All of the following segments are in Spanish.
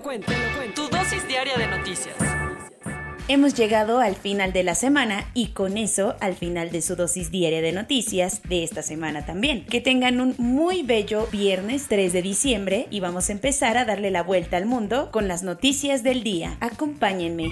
lo. Tu dosis diaria de noticias. Hemos llegado al final de la semana y con eso al final de su dosis diaria de noticias de esta semana también. Que tengan un muy bello viernes 3 de diciembre y vamos a empezar a darle la vuelta al mundo con las noticias del día. Acompáñenme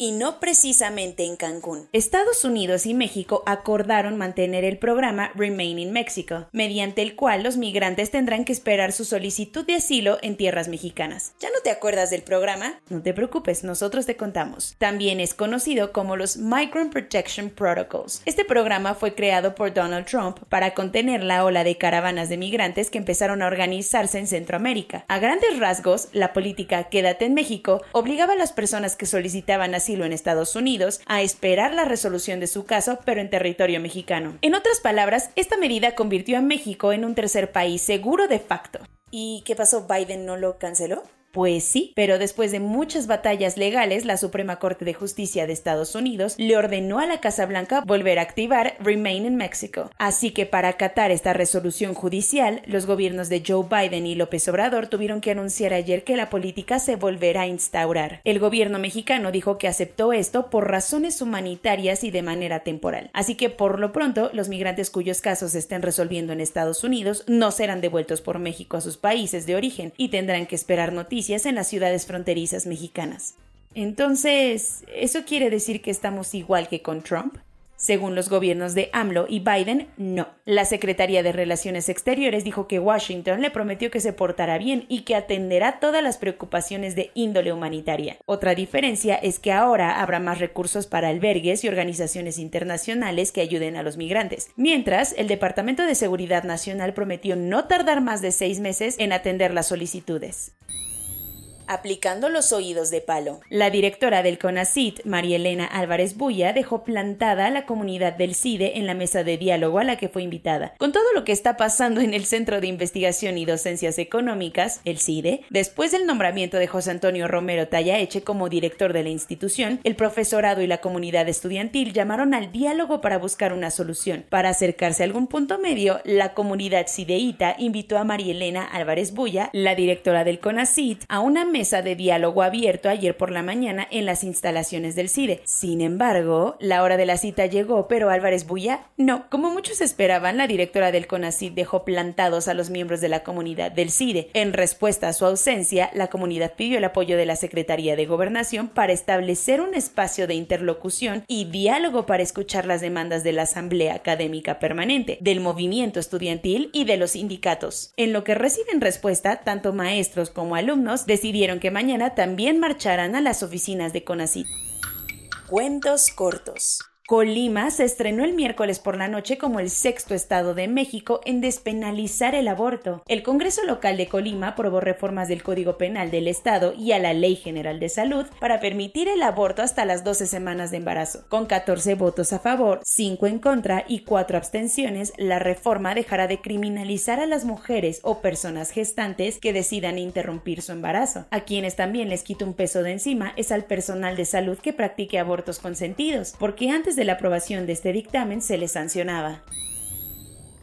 y no precisamente en Cancún. Estados Unidos y México acordaron mantener el programa Remain in Mexico, mediante el cual los migrantes tendrán que esperar su solicitud de asilo en tierras mexicanas. ¿Ya no te acuerdas del programa? No te preocupes, nosotros te contamos. También es conocido como los Migrant Protection Protocols. Este programa fue creado por Donald Trump para contener la ola de caravanas de migrantes que empezaron a organizarse en Centroamérica. A grandes rasgos, la política Quédate en México obligaba a las personas que solicitaban asilo en Estados Unidos a esperar la resolución de su caso, pero en territorio mexicano. En otras palabras, esta medida convirtió a México en un tercer país seguro de facto. ¿Y qué pasó? ¿Biden no lo canceló? Pues sí, pero después de muchas batallas legales, la Suprema Corte de Justicia de Estados Unidos le ordenó a la Casa Blanca volver a activar Remain in Mexico. Así que para acatar esta resolución judicial, los gobiernos de Joe Biden y López Obrador tuvieron que anunciar ayer que la política se volverá a instaurar. El gobierno mexicano dijo que aceptó esto por razones humanitarias y de manera temporal. Así que por lo pronto, los migrantes cuyos casos se estén resolviendo en Estados Unidos no serán devueltos por México a sus países de origen y tendrán que esperar noticias en las ciudades fronterizas mexicanas. Entonces, ¿eso quiere decir que estamos igual que con Trump? Según los gobiernos de AMLO y Biden, no. La Secretaría de Relaciones Exteriores dijo que Washington le prometió que se portará bien y que atenderá todas las preocupaciones de índole humanitaria. Otra diferencia es que ahora habrá más recursos para albergues y organizaciones internacionales que ayuden a los migrantes, mientras el Departamento de Seguridad Nacional prometió no tardar más de seis meses en atender las solicitudes aplicando los oídos de palo. La directora del CONACIT, María Elena Álvarez Bulla, dejó plantada a la comunidad del CIDE en la mesa de diálogo a la que fue invitada. Con todo lo que está pasando en el Centro de Investigación y Docencias Económicas, el CIDE, después del nombramiento de José Antonio Romero Tallaeche como director de la institución, el profesorado y la comunidad estudiantil llamaron al diálogo para buscar una solución. Para acercarse a algún punto medio, la comunidad cideíta invitó a María Elena Álvarez Bulla, la directora del CONACIT, a una mesa mesa de diálogo abierto ayer por la mañana en las instalaciones del CIDE. Sin embargo, la hora de la cita llegó, pero Álvarez Bulla no. Como muchos esperaban, la directora del CONACID dejó plantados a los miembros de la comunidad del CIDE. En respuesta a su ausencia, la comunidad pidió el apoyo de la Secretaría de Gobernación para establecer un espacio de interlocución y diálogo para escuchar las demandas de la Asamblea Académica Permanente, del movimiento estudiantil y de los sindicatos. En lo que reciben respuesta, tanto maestros como alumnos decidieron que mañana también marcharán a las oficinas de CONACYT. Cuentos cortos. Colima se estrenó el miércoles por la noche como el sexto estado de México en despenalizar el aborto. El Congreso local de Colima aprobó reformas del Código Penal del Estado y a la Ley General de Salud para permitir el aborto hasta las 12 semanas de embarazo. Con 14 votos a favor, 5 en contra y 4 abstenciones, la reforma dejará de criminalizar a las mujeres o personas gestantes que decidan interrumpir su embarazo. A quienes también les quita un peso de encima es al personal de salud que practique abortos consentidos, porque antes de de la aprobación de este dictamen se les sancionaba.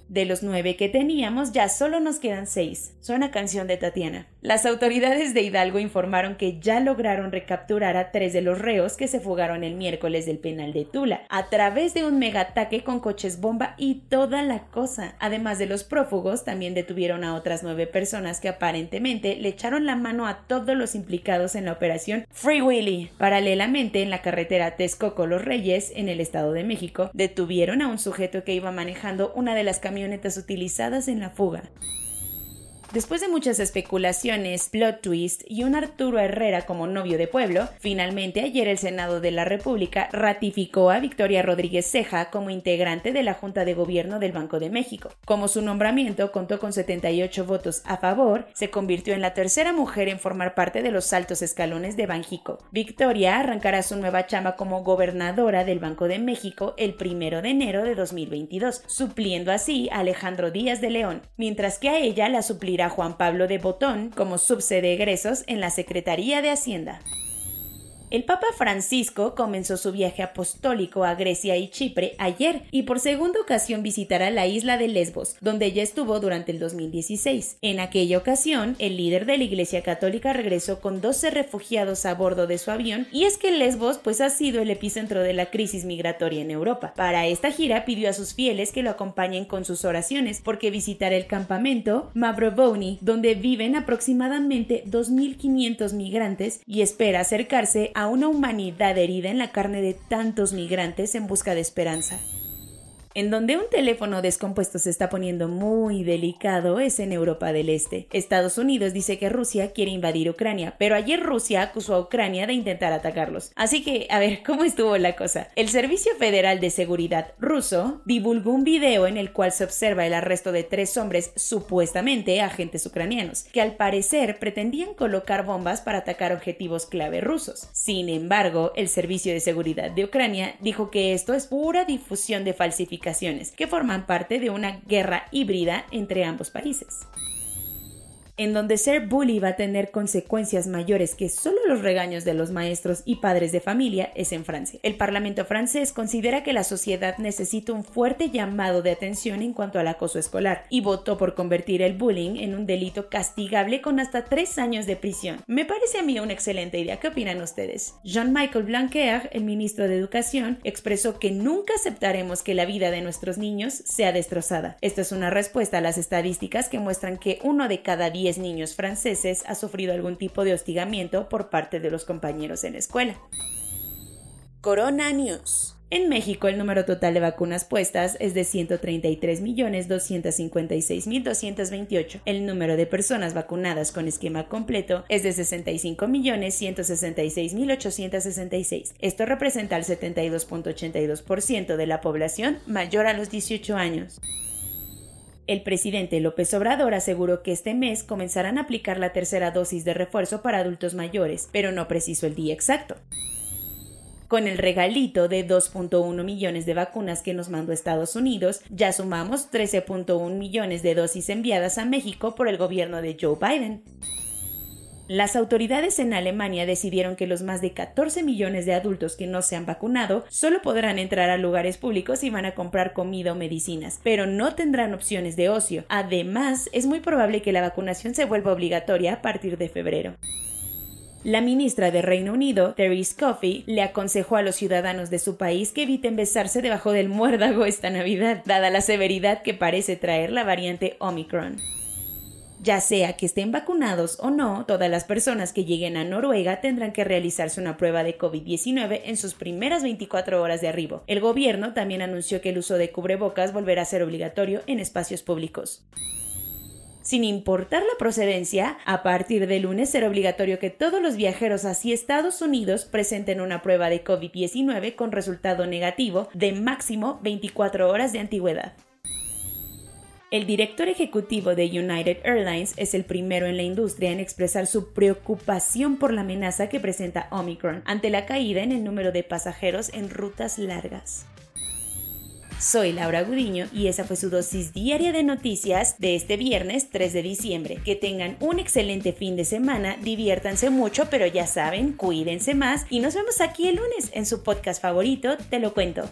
De los nueve que teníamos, ya solo nos quedan seis. Suena canción de Tatiana. Las autoridades de Hidalgo informaron que ya lograron recapturar a tres de los reos que se fugaron el miércoles del penal de Tula, a través de un megataque con coches bomba y toda la cosa. Además de los prófugos, también detuvieron a otras nueve personas que aparentemente le echaron la mano a todos los implicados en la operación Free Willy. Paralelamente, en la carretera Texcoco Los Reyes, en el Estado de México, detuvieron a un sujeto que iba manejando una de las camionetas utilizadas en la fuga. Después de muchas especulaciones, plot twist y un Arturo Herrera como novio de pueblo, finalmente ayer el Senado de la República ratificó a Victoria Rodríguez Ceja como integrante de la Junta de Gobierno del Banco de México. Como su nombramiento contó con 78 votos a favor, se convirtió en la tercera mujer en formar parte de los altos escalones de Banjico. Victoria arrancará su nueva chamba como gobernadora del Banco de México el primero de enero de 2022, supliendo así a Alejandro Díaz de León, mientras que a ella la suplirá Juan Pablo de Botón como subsede egresos en la Secretaría de Hacienda. El Papa Francisco comenzó su viaje apostólico a Grecia y Chipre ayer y por segunda ocasión visitará la isla de Lesbos, donde ya estuvo durante el 2016. En aquella ocasión, el líder de la Iglesia Católica regresó con 12 refugiados a bordo de su avión y es que Lesbos pues ha sido el epicentro de la crisis migratoria en Europa. Para esta gira pidió a sus fieles que lo acompañen con sus oraciones porque visitará el campamento Mavrovoni, donde viven aproximadamente 2.500 migrantes y espera acercarse a una humanidad herida en la carne de tantos migrantes en busca de esperanza. En donde un teléfono descompuesto se está poniendo muy delicado es en Europa del Este. Estados Unidos dice que Rusia quiere invadir Ucrania, pero ayer Rusia acusó a Ucrania de intentar atacarlos. Así que, a ver, ¿cómo estuvo la cosa? El Servicio Federal de Seguridad ruso divulgó un video en el cual se observa el arresto de tres hombres supuestamente agentes ucranianos, que al parecer pretendían colocar bombas para atacar objetivos clave rusos. Sin embargo, el Servicio de Seguridad de Ucrania dijo que esto es pura difusión de falsificación que forman parte de una guerra híbrida entre ambos países en donde ser bully va a tener consecuencias mayores que solo los regaños de los maestros y padres de familia es en Francia. El Parlamento francés considera que la sociedad necesita un fuerte llamado de atención en cuanto al acoso escolar y votó por convertir el bullying en un delito castigable con hasta tres años de prisión. Me parece a mí una excelente idea. ¿Qué opinan ustedes? Jean-Michel Blanquer, el ministro de Educación, expresó que nunca aceptaremos que la vida de nuestros niños sea destrozada. Esta es una respuesta a las estadísticas que muestran que uno de cada diez niños franceses ha sufrido algún tipo de hostigamiento por parte de los compañeros en la escuela. Corona News. En México el número total de vacunas puestas es de 133.256.228. El número de personas vacunadas con esquema completo es de 65.166.866. Esto representa el 72.82% de la población mayor a los 18 años. El presidente López Obrador aseguró que este mes comenzarán a aplicar la tercera dosis de refuerzo para adultos mayores, pero no precisó el día exacto. Con el regalito de 2.1 millones de vacunas que nos mandó Estados Unidos, ya sumamos 13.1 millones de dosis enviadas a México por el gobierno de Joe Biden. Las autoridades en Alemania decidieron que los más de 14 millones de adultos que no se han vacunado solo podrán entrar a lugares públicos y van a comprar comida o medicinas, pero no tendrán opciones de ocio. Además, es muy probable que la vacunación se vuelva obligatoria a partir de febrero. La ministra de Reino Unido, Therese Coffey, le aconsejó a los ciudadanos de su país que eviten besarse debajo del muérdago esta Navidad, dada la severidad que parece traer la variante Omicron. Ya sea que estén vacunados o no, todas las personas que lleguen a Noruega tendrán que realizarse una prueba de COVID-19 en sus primeras 24 horas de arribo. El gobierno también anunció que el uso de cubrebocas volverá a ser obligatorio en espacios públicos. Sin importar la procedencia, a partir de lunes será obligatorio que todos los viajeros hacia Estados Unidos presenten una prueba de COVID-19 con resultado negativo de máximo 24 horas de antigüedad. El director ejecutivo de United Airlines es el primero en la industria en expresar su preocupación por la amenaza que presenta Omicron ante la caída en el número de pasajeros en rutas largas. Soy Laura Gudiño y esa fue su dosis diaria de noticias de este viernes 3 de diciembre. Que tengan un excelente fin de semana, diviértanse mucho, pero ya saben, cuídense más y nos vemos aquí el lunes en su podcast favorito, Te lo cuento.